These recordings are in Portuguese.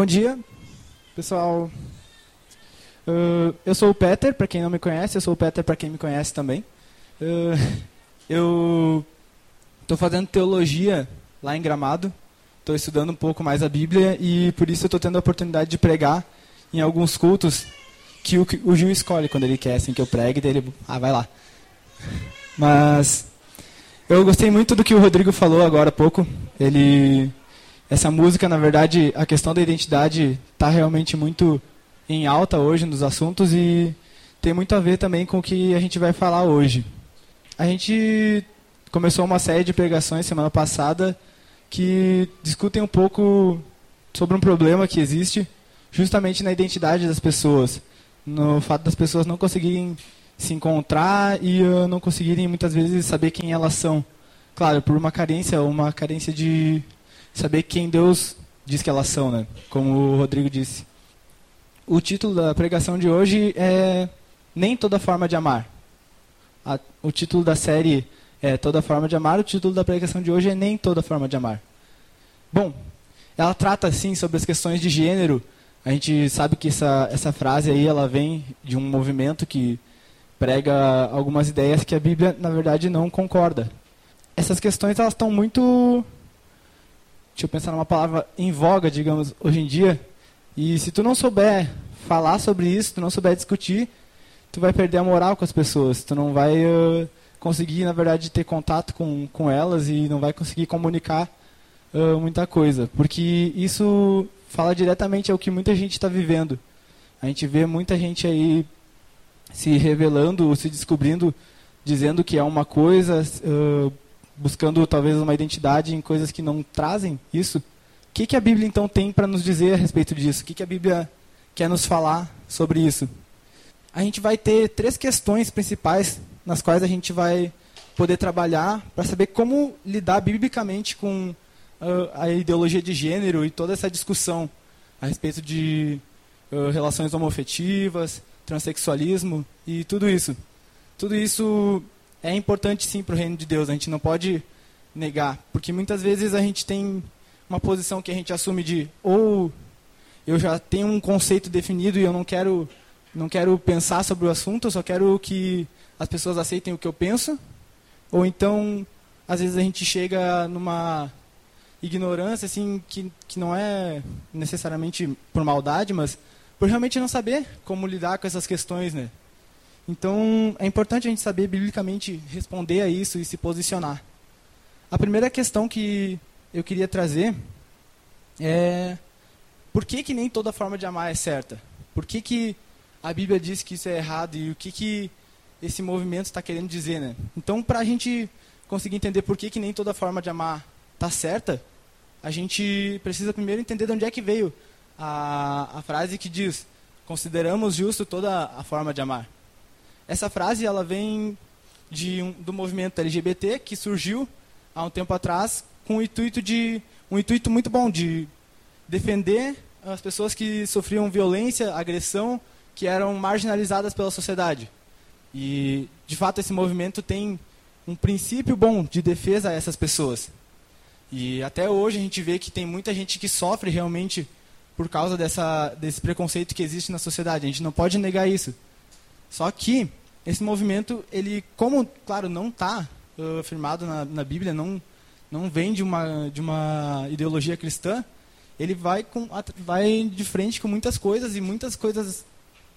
Bom dia, pessoal. Uh, eu sou o Peter, para quem não me conhece, eu sou o Peter para quem me conhece também. Uh, eu estou fazendo teologia lá em Gramado, estou estudando um pouco mais a Bíblia e por isso estou tendo a oportunidade de pregar em alguns cultos que o, o Gil escolhe quando ele quer assim, que eu pregue, ah, vai lá. Mas eu gostei muito do que o Rodrigo falou agora há pouco. Ele essa música, na verdade, a questão da identidade está realmente muito em alta hoje nos assuntos e tem muito a ver também com o que a gente vai falar hoje. A gente começou uma série de pregações semana passada que discutem um pouco sobre um problema que existe justamente na identidade das pessoas, no fato das pessoas não conseguirem se encontrar e uh, não conseguirem muitas vezes saber quem elas são. Claro, por uma carência, uma carência de saber quem Deus diz que elas são, né? Como o Rodrigo disse. O título da pregação de hoje é Nem Toda Forma de Amar. A, o título da série é Toda Forma de Amar, o título da pregação de hoje é Nem Toda Forma de Amar. Bom, ela trata, assim, sobre as questões de gênero. A gente sabe que essa, essa frase aí, ela vem de um movimento que prega algumas ideias que a Bíblia, na verdade, não concorda. Essas questões, elas estão muito deixa eu pensar numa palavra em voga, digamos, hoje em dia. E se tu não souber falar sobre isso, tu não souber discutir, tu vai perder a moral com as pessoas. Tu não vai uh, conseguir, na verdade, ter contato com, com elas e não vai conseguir comunicar uh, muita coisa. Porque isso fala diretamente ao que muita gente está vivendo. A gente vê muita gente aí se revelando, se descobrindo, dizendo que é uma coisa, uh, buscando talvez uma identidade em coisas que não trazem isso. O que, que a Bíblia então tem para nos dizer a respeito disso? O que, que a Bíblia quer nos falar sobre isso? A gente vai ter três questões principais nas quais a gente vai poder trabalhar para saber como lidar biblicamente com uh, a ideologia de gênero e toda essa discussão a respeito de uh, relações homofetivas, transexualismo e tudo isso. Tudo isso é importante sim para o reino de Deus, a gente não pode negar, porque muitas vezes a gente tem uma posição que a gente assume de ou eu já tenho um conceito definido e eu não quero não quero pensar sobre o assunto, eu só quero que as pessoas aceitem o que eu penso, ou então às vezes a gente chega numa ignorância assim que, que não é necessariamente por maldade, mas por realmente não saber como lidar com essas questões, né? Então, é importante a gente saber biblicamente responder a isso e se posicionar. A primeira questão que eu queria trazer é por que, que nem toda forma de amar é certa? Por que, que a Bíblia diz que isso é errado e o que, que esse movimento está querendo dizer, né? Então, para a gente conseguir entender por que, que nem toda forma de amar está certa, a gente precisa primeiro entender de onde é que veio a, a frase que diz: consideramos justo toda a forma de amar. Essa frase ela vem de um, do movimento LGBT que surgiu há um tempo atrás com o intuito de um intuito muito bom de defender as pessoas que sofriam violência, agressão, que eram marginalizadas pela sociedade. E de fato esse movimento tem um princípio bom de defesa a essas pessoas. E até hoje a gente vê que tem muita gente que sofre realmente por causa dessa, desse preconceito que existe na sociedade. A gente não pode negar isso. Só que esse movimento, ele, como, claro, não está uh, afirmado na, na, Bíblia, não, não vem de uma, de uma ideologia cristã, ele vai, com, vai de frente com muitas coisas e muitas coisas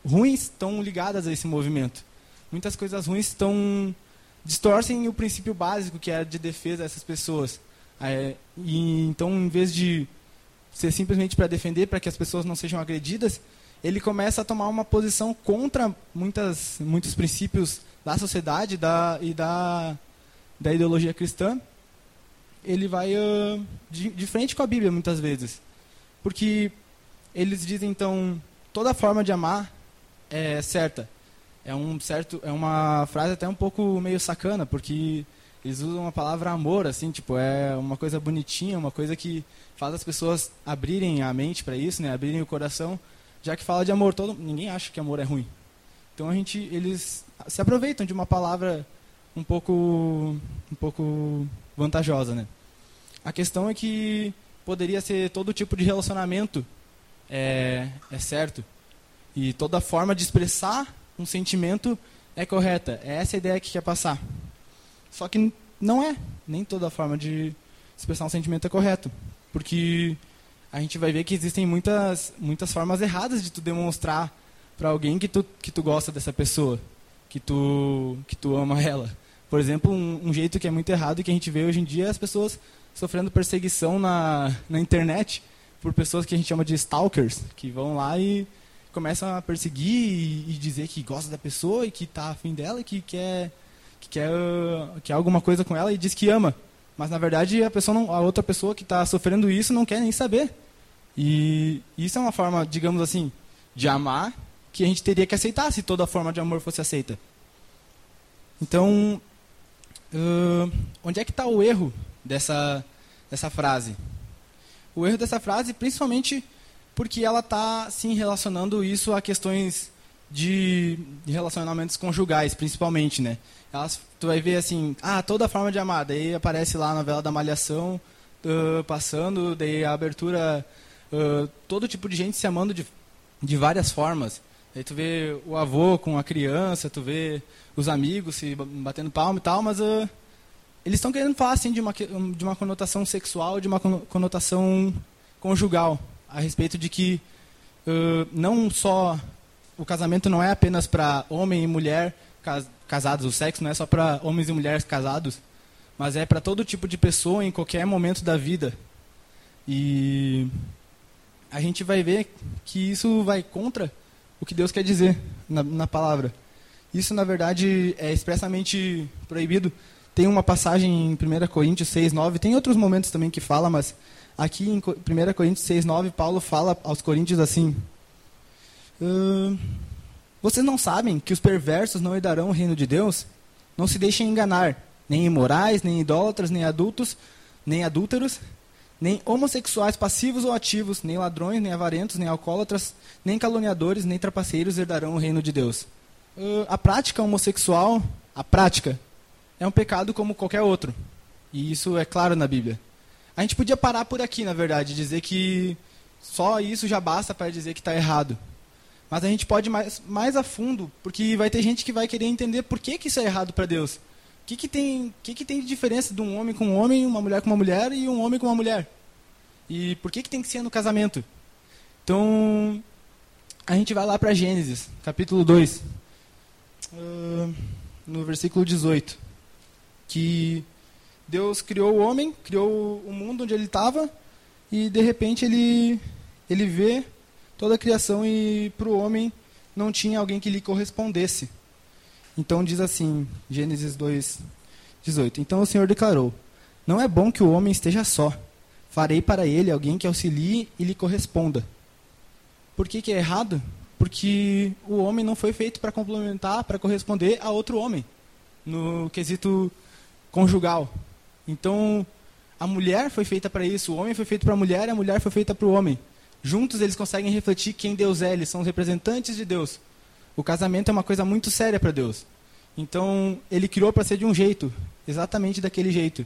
ruins estão ligadas a esse movimento. Muitas coisas ruins estão distorcem o princípio básico que é de defesa dessas pessoas. É, e então, em vez de ser simplesmente para defender, para que as pessoas não sejam agredidas, ele começa a tomar uma posição contra muitas, muitos princípios da sociedade da, e da, da ideologia cristã. Ele vai uh, de, de frente com a Bíblia, muitas vezes. Porque eles dizem, então, toda forma de amar é certa. É, um certo, é uma frase até um pouco meio sacana, porque eles usam a palavra amor, assim, tipo, é uma coisa bonitinha, uma coisa que faz as pessoas abrirem a mente para isso, né, abrirem o coração já que fala de amor, todo, ninguém acha que amor é ruim. Então a gente, eles se aproveitam de uma palavra um pouco, um pouco vantajosa, né? A questão é que poderia ser todo tipo de relacionamento é, é certo. E toda forma de expressar um sentimento é correta. É essa a ideia que quer passar. Só que não é. Nem toda forma de expressar um sentimento é correto. Porque a gente vai ver que existem muitas, muitas formas erradas de tu demonstrar para alguém que tu, que tu gosta dessa pessoa, que tu, que tu ama ela. Por exemplo, um, um jeito que é muito errado e que a gente vê hoje em dia é as pessoas sofrendo perseguição na, na internet por pessoas que a gente chama de stalkers, que vão lá e começam a perseguir e, e dizer que gosta da pessoa e que está afim dela e que quer, que quer, quer alguma coisa com ela e diz que ama. Mas na verdade a, pessoa não, a outra pessoa que está sofrendo isso não quer nem saber. E isso é uma forma, digamos assim, de amar que a gente teria que aceitar se toda forma de amor fosse aceita. Então, uh, onde é que está o erro dessa, dessa frase? O erro dessa frase, principalmente porque ela está sim relacionando isso a questões de, relacionamentos conjugais, principalmente, né? Elas, tu vai ver assim, ah, toda forma de amar, daí aparece lá na novela da Malhação, uh, passando, daí a abertura, uh, todo tipo de gente se amando de, de várias formas. Aí tu vê o avô com a criança, tu vê os amigos se batendo palma e tal, mas uh, eles estão querendo falar assim de uma, de uma conotação sexual, de uma conotação conjugal a respeito de que uh, não só o casamento não é apenas para homem e mulher casados, o sexo não é só para homens e mulheres casados, mas é para todo tipo de pessoa em qualquer momento da vida. E a gente vai ver que isso vai contra o que Deus quer dizer na, na palavra. Isso, na verdade, é expressamente proibido. Tem uma passagem em 1 Coríntios 6, 9, tem outros momentos também que fala, mas Aqui em 1 Coríntios 6, 9, Paulo fala aos Coríntios assim: uh, Vocês não sabem que os perversos não herdarão o reino de Deus? Não se deixem enganar, nem imorais, nem idólatras, nem adultos, nem adúlteros, nem homossexuais passivos ou ativos, nem ladrões, nem avarentos, nem alcoólatras, nem caluniadores, nem trapaceiros herdarão o reino de Deus. Uh, a prática homossexual, a prática, é um pecado como qualquer outro. E isso é claro na Bíblia. A gente podia parar por aqui, na verdade, dizer que só isso já basta para dizer que está errado. Mas a gente pode ir mais, mais a fundo, porque vai ter gente que vai querer entender por que, que isso é errado para Deus. O que, que, tem, que, que tem de diferença de um homem com um homem, uma mulher com uma mulher e um homem com uma mulher? E por que, que tem que ser no casamento? Então, a gente vai lá para Gênesis, capítulo 2, uh, no versículo 18, que Deus criou o homem, criou o mundo onde ele estava, e de repente ele, ele vê toda a criação e para o homem não tinha alguém que lhe correspondesse. Então diz assim, Gênesis 2, 18. Então o Senhor declarou: Não é bom que o homem esteja só. Farei para ele alguém que auxilie e lhe corresponda. Por que, que é errado? Porque o homem não foi feito para complementar, para corresponder a outro homem, no quesito conjugal. Então, a mulher foi feita para isso, o homem foi feito para a mulher e a mulher foi feita para o homem. Juntos eles conseguem refletir quem Deus é, eles são os representantes de Deus. O casamento é uma coisa muito séria para Deus. Então, ele criou para ser de um jeito, exatamente daquele jeito.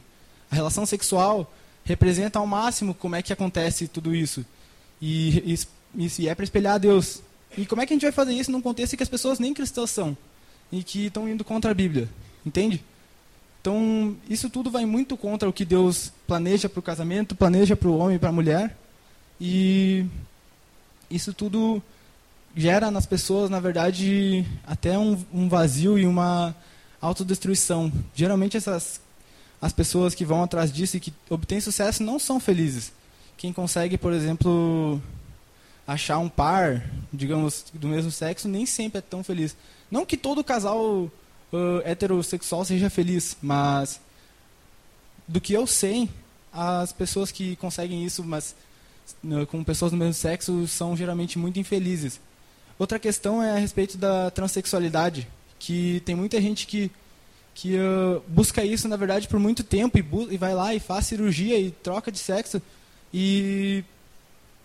A relação sexual representa ao máximo como é que acontece tudo isso. E, e, e é para espelhar a Deus. E como é que a gente vai fazer isso num contexto em que as pessoas nem cristãs são? E que estão indo contra a Bíblia? Entende? Então, isso tudo vai muito contra o que Deus planeja para o casamento, planeja para o homem e para a mulher. E isso tudo gera nas pessoas, na verdade, até um, um vazio e uma autodestruição. Geralmente, essas, as pessoas que vão atrás disso e que obtêm sucesso não são felizes. Quem consegue, por exemplo, achar um par, digamos, do mesmo sexo, nem sempre é tão feliz. Não que todo casal uh, heterossexual seja feliz, mas do que eu sei, as pessoas que conseguem isso, mas uh, com pessoas do mesmo sexo, são geralmente muito infelizes. Outra questão é a respeito da transexualidade, que tem muita gente que que uh, busca isso na verdade por muito tempo e, e vai lá e faz cirurgia e troca de sexo e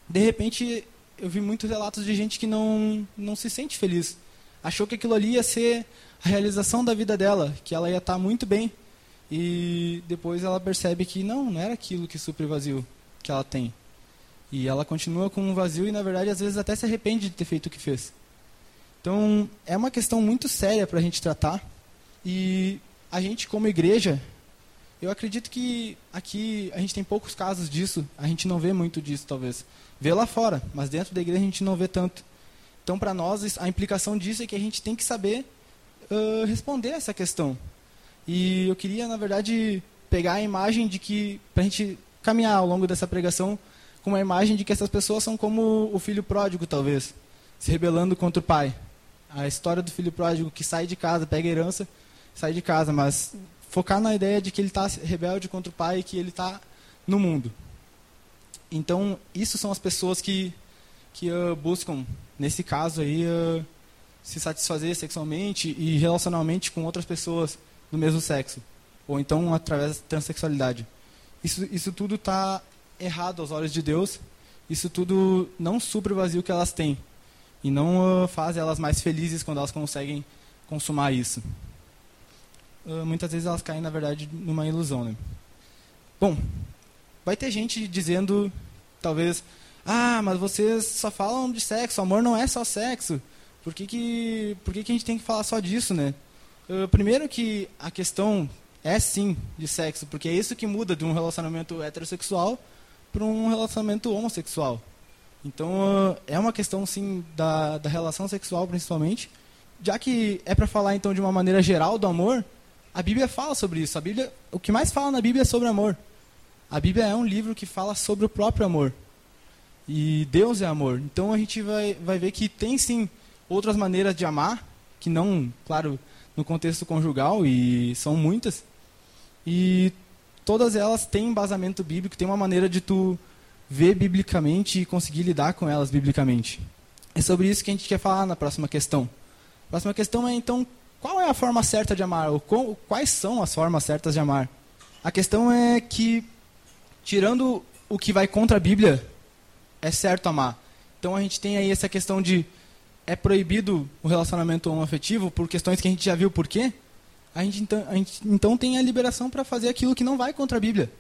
de repente eu vi muitos relatos de gente que não não se sente feliz achou que aquilo ali ia ser a realização da vida dela, que ela ia estar muito bem. E depois ela percebe que não, não era aquilo que supre o vazio que ela tem. E ela continua com um vazio e, na verdade, às vezes até se arrepende de ter feito o que fez. Então, é uma questão muito séria para a gente tratar. E a gente, como igreja, eu acredito que aqui a gente tem poucos casos disso. A gente não vê muito disso, talvez. Vê lá fora, mas dentro da igreja a gente não vê tanto. Então, para nós, a implicação disso é que a gente tem que saber uh, responder essa questão. E eu queria, na verdade, pegar a imagem de que, para a gente caminhar ao longo dessa pregação, com uma imagem de que essas pessoas são como o filho pródigo, talvez, se rebelando contra o pai. A história do filho pródigo que sai de casa, pega herança, sai de casa, mas focar na ideia de que ele está rebelde contra o pai e que ele está no mundo. Então, isso são as pessoas que, que uh, buscam, nesse caso aí, uh, se satisfazer sexualmente e relacionalmente com outras pessoas do mesmo sexo. Ou então através da transexualidade. Isso, isso tudo está errado aos olhos de Deus. Isso tudo não supre o vazio que elas têm. E não uh, faz elas mais felizes quando elas conseguem consumar isso. Uh, muitas vezes elas caem, na verdade, numa ilusão. Né? Bom, vai ter gente dizendo, talvez, ah, mas vocês só falam de sexo, amor não é só sexo. Por que, que, por que, que a gente tem que falar só disso, né? Uh, primeiro que a questão é sim de sexo, porque é isso que muda de um relacionamento heterossexual para um relacionamento homossexual. Então é uma questão sim da, da relação sexual principalmente, já que é para falar então de uma maneira geral do amor, a Bíblia fala sobre isso. A Bíblia, o que mais fala na Bíblia é sobre amor. A Bíblia é um livro que fala sobre o próprio amor. E Deus é amor. Então a gente vai, vai ver que tem sim outras maneiras de amar, que não, claro, no contexto conjugal, e são muitas. E todas elas têm embasamento bíblico, tem uma maneira de tu ver biblicamente e conseguir lidar com elas biblicamente. É sobre isso que a gente quer falar na próxima questão. A próxima questão é então, qual é a forma certa de amar? Ou quais são as formas certas de amar? A questão é que, tirando o que vai contra a Bíblia, é certo amar. Então a gente tem aí essa questão de é proibido o relacionamento homoafetivo por questões que a gente já viu por quê, a gente então, a gente, então tem a liberação para fazer aquilo que não vai contra a Bíblia.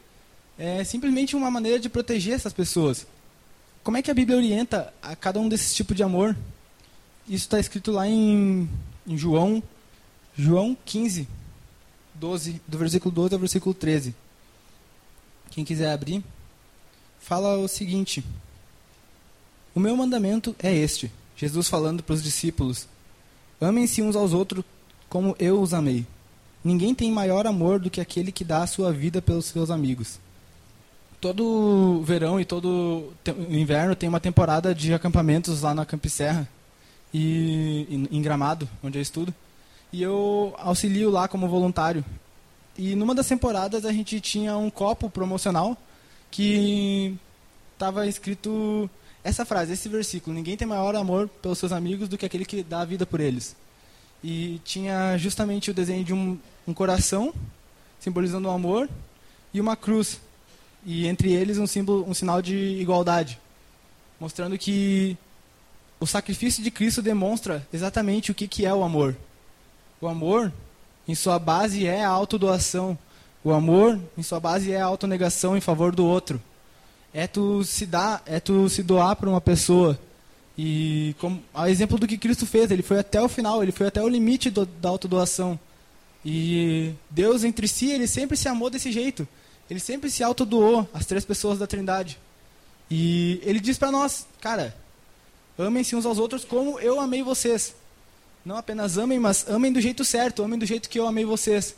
É simplesmente uma maneira de proteger essas pessoas. Como é que a Bíblia orienta a cada um desses tipos de amor? Isso está escrito lá em, em João, João 15, 12, do versículo 12 ao versículo 13. Quem quiser abrir, fala o seguinte: O meu mandamento é este Jesus falando para os discípulos: Amem-se uns aos outros como eu os amei. Ninguém tem maior amor do que aquele que dá a sua vida pelos seus amigos. Todo verão e todo inverno tem uma temporada de acampamentos lá na Campiserra e em Gramado, onde eu estudo. E eu auxilio lá como voluntário. E numa das temporadas a gente tinha um copo promocional que estava escrito essa frase, esse versículo, ninguém tem maior amor pelos seus amigos do que aquele que dá a vida por eles. E tinha justamente o desenho de um, um coração, simbolizando o amor, e uma cruz. E entre eles um, símbolo, um sinal de igualdade, mostrando que o sacrifício de Cristo demonstra exatamente o que, que é o amor. O amor, em sua base, é a autodoação. O amor, em sua base, é a autonegação em favor do outro é tu se dar, é tu se doar para uma pessoa. E como a exemplo do que Cristo fez, ele foi até o final, ele foi até o limite do, da autodoação. E Deus entre si, ele sempre se amou desse jeito. Ele sempre se autodoou as três pessoas da Trindade. E ele diz para nós, cara, amem-se uns aos outros como eu amei vocês. Não apenas amem, mas amem do jeito certo, amem do jeito que eu amei vocês.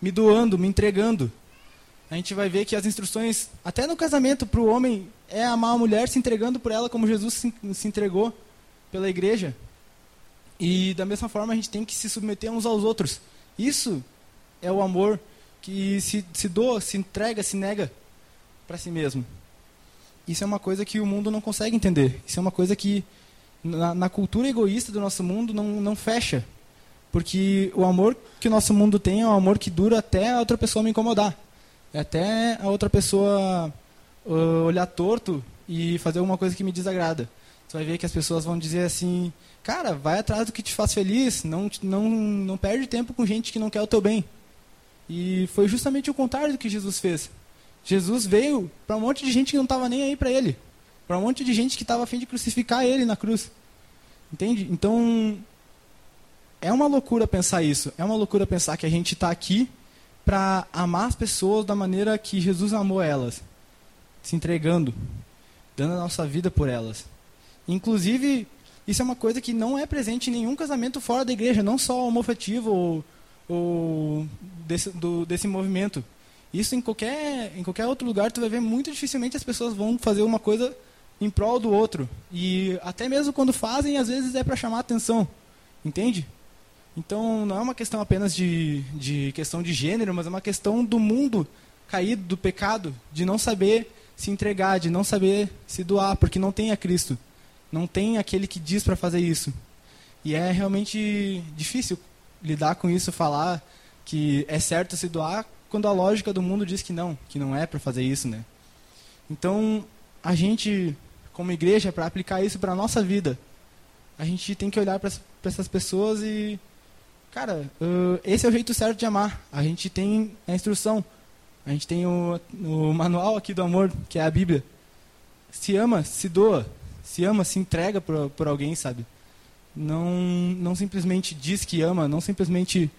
Me doando, me entregando a gente vai ver que as instruções, até no casamento, para o homem é amar a mulher se entregando por ela como Jesus se, se entregou pela igreja. E da mesma forma a gente tem que se submeter uns aos outros. Isso é o amor que se, se doa, se entrega, se nega para si mesmo. Isso é uma coisa que o mundo não consegue entender. Isso é uma coisa que na, na, cultura egoísta do nosso mundo não, não fecha. Porque o amor que o nosso mundo tem é um amor que dura até a outra pessoa me incomodar. É até a outra pessoa uh, olhar torto e fazer alguma coisa que me desagrada. Você vai ver que as pessoas vão dizer assim, cara, vai atrás do que te faz feliz, não, não, não perde tempo com gente que não quer o teu bem. E foi justamente o contrário do que Jesus fez. Jesus veio para um monte de gente que não estava nem aí para ele. para um monte de gente que estava a fim de crucificar ele na cruz. Entende? Então, é uma loucura pensar isso. É uma loucura pensar que a gente está aqui para amar as pessoas da maneira que Jesus amou elas, se entregando, dando a nossa vida por elas. Inclusive, isso é uma coisa que não é presente em nenhum casamento fora da igreja, não só homofetivo ou, ou desse, do, desse movimento. Isso em qualquer, em qualquer outro lugar, tu vai ver muito dificilmente as pessoas vão fazer uma coisa em prol do outro. E até mesmo quando fazem, às vezes é para chamar atenção. Entende? Então não é uma questão apenas de, de questão de gênero, mas é uma questão do mundo caído, do pecado, de não saber se entregar, de não saber se doar, porque não tem a Cristo. Não tem aquele que diz para fazer isso. E é realmente difícil lidar com isso, falar que é certo se doar, quando a lógica do mundo diz que não, que não é para fazer isso, né? Então, a gente, como igreja, para aplicar isso para a nossa vida, a gente tem que olhar para essas pessoas e Cara, uh, esse é o jeito certo de amar. A gente tem a instrução. A gente tem o, o manual aqui do amor, que é a Bíblia. Se ama, se doa. Se ama, se entrega por, por alguém, sabe? Não, não simplesmente diz que ama, não simplesmente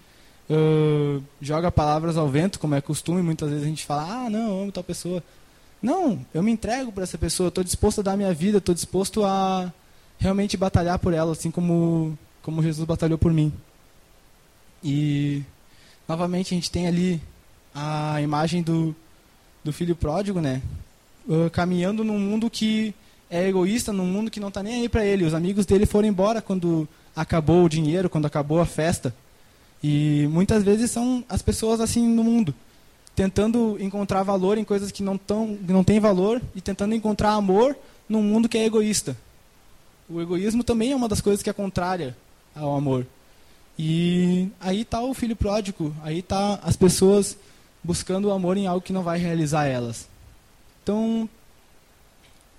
uh, joga palavras ao vento, como é costume. Muitas vezes a gente fala, ah, não, amo tal pessoa. Não, eu me entrego para essa pessoa, estou disposto a dar minha vida, estou disposto a realmente batalhar por ela, assim como, como Jesus batalhou por mim. E novamente a gente tem ali a imagem do, do filho pródigo, né? Uh, caminhando num mundo que é egoísta, num mundo que não está nem aí para ele. Os amigos dele foram embora quando acabou o dinheiro, quando acabou a festa. E muitas vezes são as pessoas assim no mundo, tentando encontrar valor em coisas que não, tão, não têm valor e tentando encontrar amor num mundo que é egoísta. O egoísmo também é uma das coisas que é contrária ao amor. E aí está o filho pródigo, aí está as pessoas buscando o amor em algo que não vai realizar elas. Então,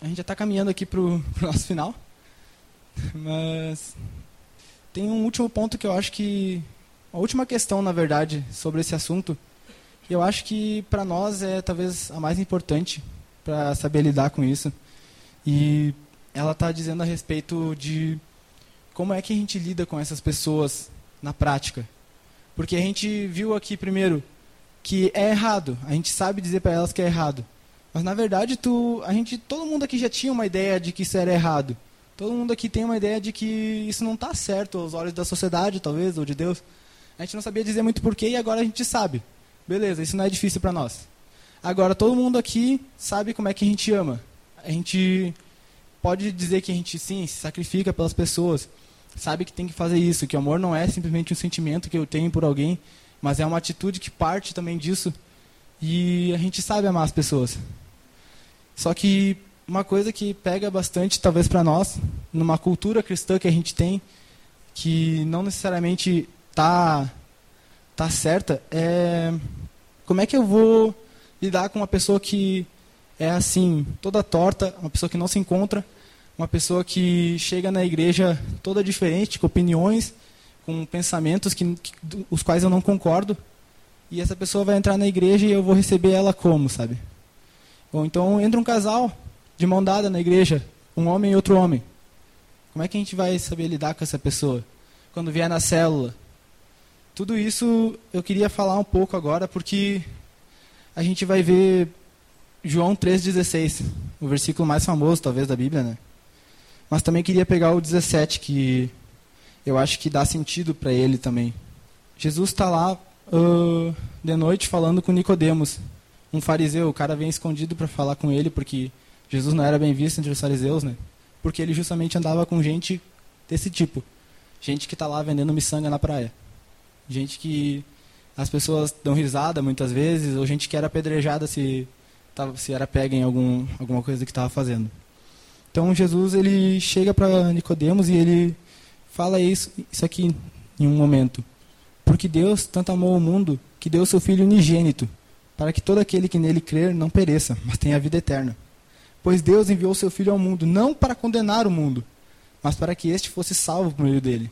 a gente já está caminhando aqui para o nosso final. Mas tem um último ponto que eu acho que. A última questão, na verdade, sobre esse assunto, eu acho que para nós é talvez a mais importante para saber lidar com isso. E ela está dizendo a respeito de como é que a gente lida com essas pessoas na prática. Porque a gente viu aqui primeiro que é errado. A gente sabe dizer para elas que é errado. Mas na verdade, tu, a gente, todo mundo aqui já tinha uma ideia de que isso era errado. Todo mundo aqui tem uma ideia de que isso não está certo aos olhos da sociedade, talvez, ou de Deus. A gente não sabia dizer muito porquê e agora a gente sabe. Beleza, isso não é difícil para nós. Agora, todo mundo aqui sabe como é que a gente ama. A gente pode dizer que a gente, sim, se sacrifica pelas pessoas sabe que tem que fazer isso, que o amor não é simplesmente um sentimento que eu tenho por alguém, mas é uma atitude que parte também disso. E a gente sabe amar as pessoas. Só que uma coisa que pega bastante, talvez para nós, numa cultura cristã que a gente tem, que não necessariamente tá tá certa, é como é que eu vou lidar com uma pessoa que é assim, toda torta, uma pessoa que não se encontra, uma pessoa que chega na igreja toda diferente, com opiniões, com pensamentos que, que, os quais eu não concordo, e essa pessoa vai entrar na igreja e eu vou receber ela como, sabe? Ou então entra um casal de mão dada na igreja, um homem e outro homem. Como é que a gente vai saber lidar com essa pessoa? Quando vier na célula. Tudo isso eu queria falar um pouco agora, porque a gente vai ver João 3,16, o versículo mais famoso, talvez, da Bíblia, né? Mas também queria pegar o 17, que eu acho que dá sentido para ele também. Jesus está lá uh, de noite falando com Nicodemos, um fariseu. O cara vem escondido para falar com ele, porque Jesus não era bem visto entre os fariseus, né? Porque ele justamente andava com gente desse tipo. Gente que está lá vendendo miçanga na praia. Gente que as pessoas dão risada muitas vezes, ou gente que era apedrejada se, se era pega em algum, alguma coisa que estava fazendo. Então Jesus ele chega para Nicodemos e ele fala isso, isso aqui em um momento. Porque Deus tanto amou o mundo que deu seu Filho unigênito, para que todo aquele que nele crer não pereça, mas tenha a vida eterna. Pois Deus enviou seu Filho ao mundo, não para condenar o mundo, mas para que este fosse salvo por meio dele.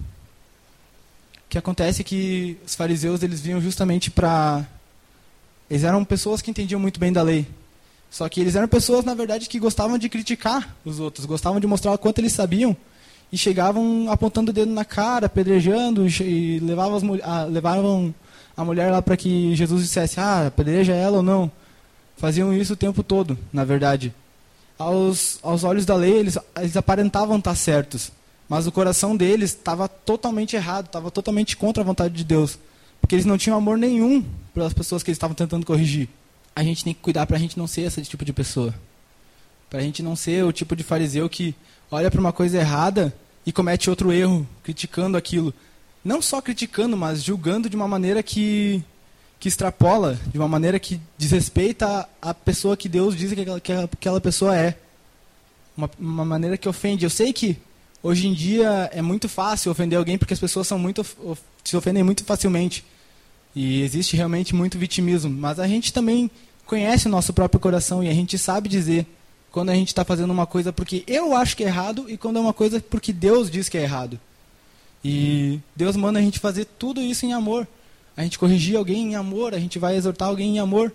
O que acontece é que os fariseus eles vinham justamente para... Eles eram pessoas que entendiam muito bem da lei. Só que eles eram pessoas, na verdade, que gostavam de criticar os outros, gostavam de mostrar o quanto eles sabiam e chegavam apontando o dedo na cara, apedrejando e levavam, as, a, levavam a mulher lá para que Jesus dissesse, ah, apedreja ela ou não. Faziam isso o tempo todo, na verdade. Aos, aos olhos da lei, eles, eles aparentavam estar certos, mas o coração deles estava totalmente errado, estava totalmente contra a vontade de Deus, porque eles não tinham amor nenhum pelas pessoas que eles estavam tentando corrigir a gente tem que cuidar para a gente não ser esse tipo de pessoa. Para a gente não ser o tipo de fariseu que olha para uma coisa errada e comete outro erro, criticando aquilo. Não só criticando, mas julgando de uma maneira que, que extrapola, de uma maneira que desrespeita a pessoa que Deus diz que aquela, que aquela pessoa é. Uma, uma maneira que ofende. Eu sei que hoje em dia é muito fácil ofender alguém porque as pessoas são muito, se ofendem muito facilmente. E existe realmente muito vitimismo. Mas a gente também conhece o nosso próprio coração e a gente sabe dizer quando a gente está fazendo uma coisa porque eu acho que é errado e quando é uma coisa porque Deus diz que é errado. E Deus manda a gente fazer tudo isso em amor. A gente corrigir alguém em amor, a gente vai exortar alguém em amor.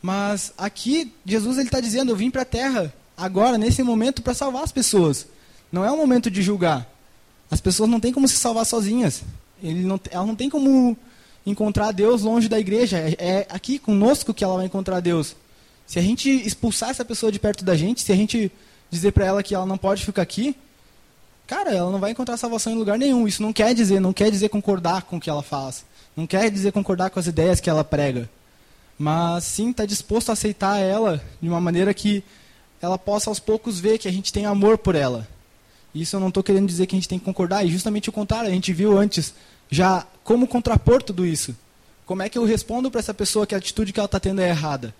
Mas aqui Jesus ele está dizendo: eu vim para a Terra agora nesse momento para salvar as pessoas. Não é um momento de julgar. As pessoas não têm como se salvar sozinhas. Ele não, ela não tem como encontrar Deus longe da igreja. É, é aqui conosco que ela vai encontrar Deus. Se a gente expulsar essa pessoa de perto da gente, se a gente dizer para ela que ela não pode ficar aqui, cara, ela não vai encontrar salvação em lugar nenhum. Isso não quer dizer, não quer dizer concordar com o que ela faz. Não quer dizer concordar com as ideias que ela prega. Mas sim está disposto a aceitar ela de uma maneira que ela possa aos poucos ver que a gente tem amor por ela. Isso eu não estou querendo dizer que a gente tem que concordar, e justamente o contrário, a gente viu antes já como contrapor tudo isso. Como é que eu respondo para essa pessoa que a atitude que ela está tendo é errada?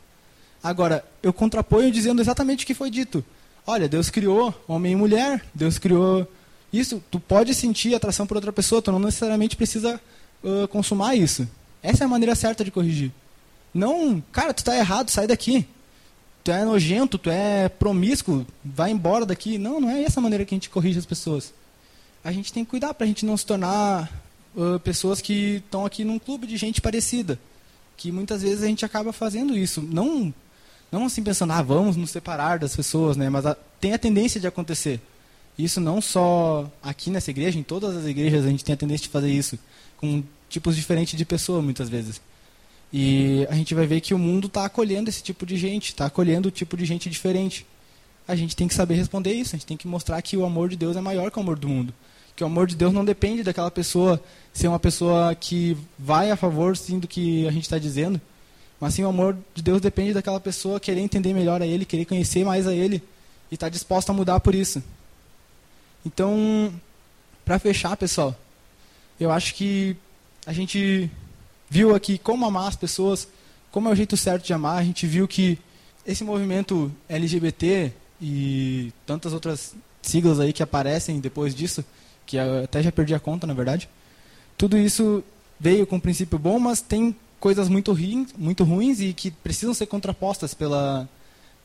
Agora, eu contraponho dizendo exatamente o que foi dito. Olha, Deus criou homem e mulher, Deus criou isso. Tu pode sentir atração por outra pessoa, tu não necessariamente precisa uh, consumar isso. Essa é a maneira certa de corrigir. Não, cara, tu está errado, sai daqui. Tu é nojento, tu é promíscuo, vai embora daqui. Não, não é essa maneira que a gente corrige as pessoas. A gente tem que cuidar para a gente não se tornar uh, pessoas que estão aqui num clube de gente parecida. Que muitas vezes a gente acaba fazendo isso. Não, não assim pensando, ah, vamos nos separar das pessoas, né? Mas a, tem a tendência de acontecer. Isso não só aqui nessa igreja, em todas as igrejas a gente tem a tendência de fazer isso. Com tipos diferentes de pessoa, muitas vezes. E a gente vai ver que o mundo está acolhendo esse tipo de gente, está acolhendo o tipo de gente diferente. A gente tem que saber responder isso, a gente tem que mostrar que o amor de Deus é maior que o amor do mundo que o amor de Deus não depende daquela pessoa ser uma pessoa que vai a favor sim do que a gente está dizendo, mas sim o amor de Deus depende daquela pessoa querer entender melhor a Ele, querer conhecer mais a Ele e estar tá disposta a mudar por isso. Então, para fechar, pessoal, eu acho que a gente viu aqui como amar as pessoas, como é o jeito certo de amar. A gente viu que esse movimento LGBT e tantas outras siglas aí que aparecem depois disso, que até já perdi a conta, na verdade. Tudo isso veio com um princípio bom, mas tem coisas muito ruins, muito ruins e que precisam ser contrapostas pela,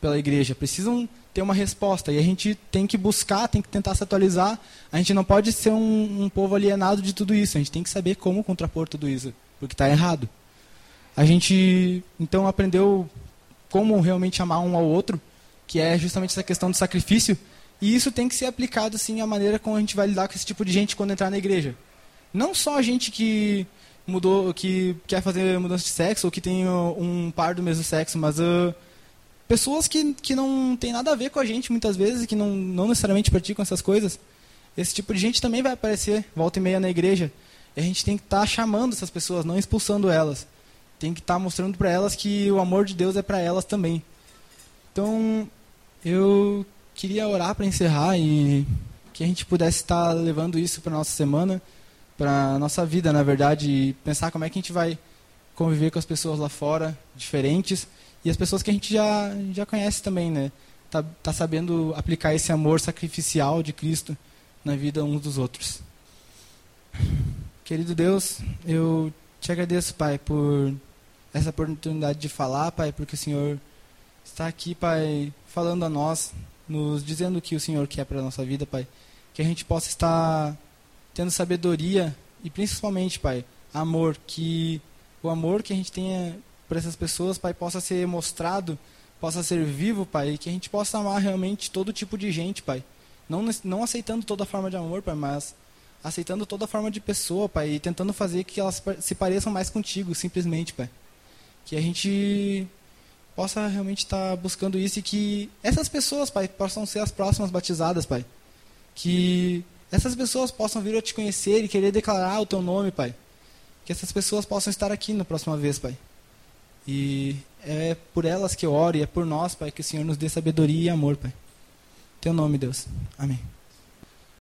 pela igreja, precisam ter uma resposta. E a gente tem que buscar, tem que tentar se atualizar. A gente não pode ser um, um povo alienado de tudo isso. A gente tem que saber como contrapor tudo isso, porque está errado. A gente então aprendeu como realmente amar um ao outro, que é justamente essa questão do sacrifício e isso tem que ser aplicado, sim, à maneira como a gente vai lidar com esse tipo de gente quando entrar na igreja. Não só a gente que mudou, que quer fazer mudança de sexo ou que tem um par do mesmo sexo, mas uh, pessoas que, que não tem nada a ver com a gente muitas vezes que não, não necessariamente praticam essas coisas. Esse tipo de gente também vai aparecer volta e meia na igreja. E a gente tem que estar tá chamando essas pessoas, não expulsando elas. Tem que estar tá mostrando para elas que o amor de Deus é para elas também. Então, eu queria orar para encerrar e que a gente pudesse estar levando isso para nossa semana, para nossa vida, na verdade, e pensar como é que a gente vai conviver com as pessoas lá fora, diferentes, e as pessoas que a gente já já conhece também, né? Tá, tá sabendo aplicar esse amor sacrificial de Cristo na vida uns dos outros. Querido Deus, eu te agradeço, Pai, por essa oportunidade de falar, Pai, porque o Senhor está aqui, Pai, falando a nós nos dizendo o que o Senhor quer para a nossa vida, Pai. Que a gente possa estar tendo sabedoria e principalmente, Pai, amor. Que o amor que a gente tenha por essas pessoas, Pai, possa ser mostrado possa ser vivo, Pai, e que a gente possa amar realmente todo tipo de gente, Pai. Não, não aceitando toda forma de amor, Pai, mas aceitando toda forma de pessoa, Pai, e tentando fazer que elas se pareçam mais contigo, simplesmente, Pai. Que a gente possa realmente estar tá buscando isso e que essas pessoas, Pai, possam ser as próximas batizadas, Pai. Que essas pessoas possam vir a te conhecer e querer declarar o teu nome, Pai. Que essas pessoas possam estar aqui na próxima vez, Pai. E é por elas que eu oro e é por nós, Pai, que o Senhor nos dê sabedoria e amor, Pai. Teu nome, Deus. Amém.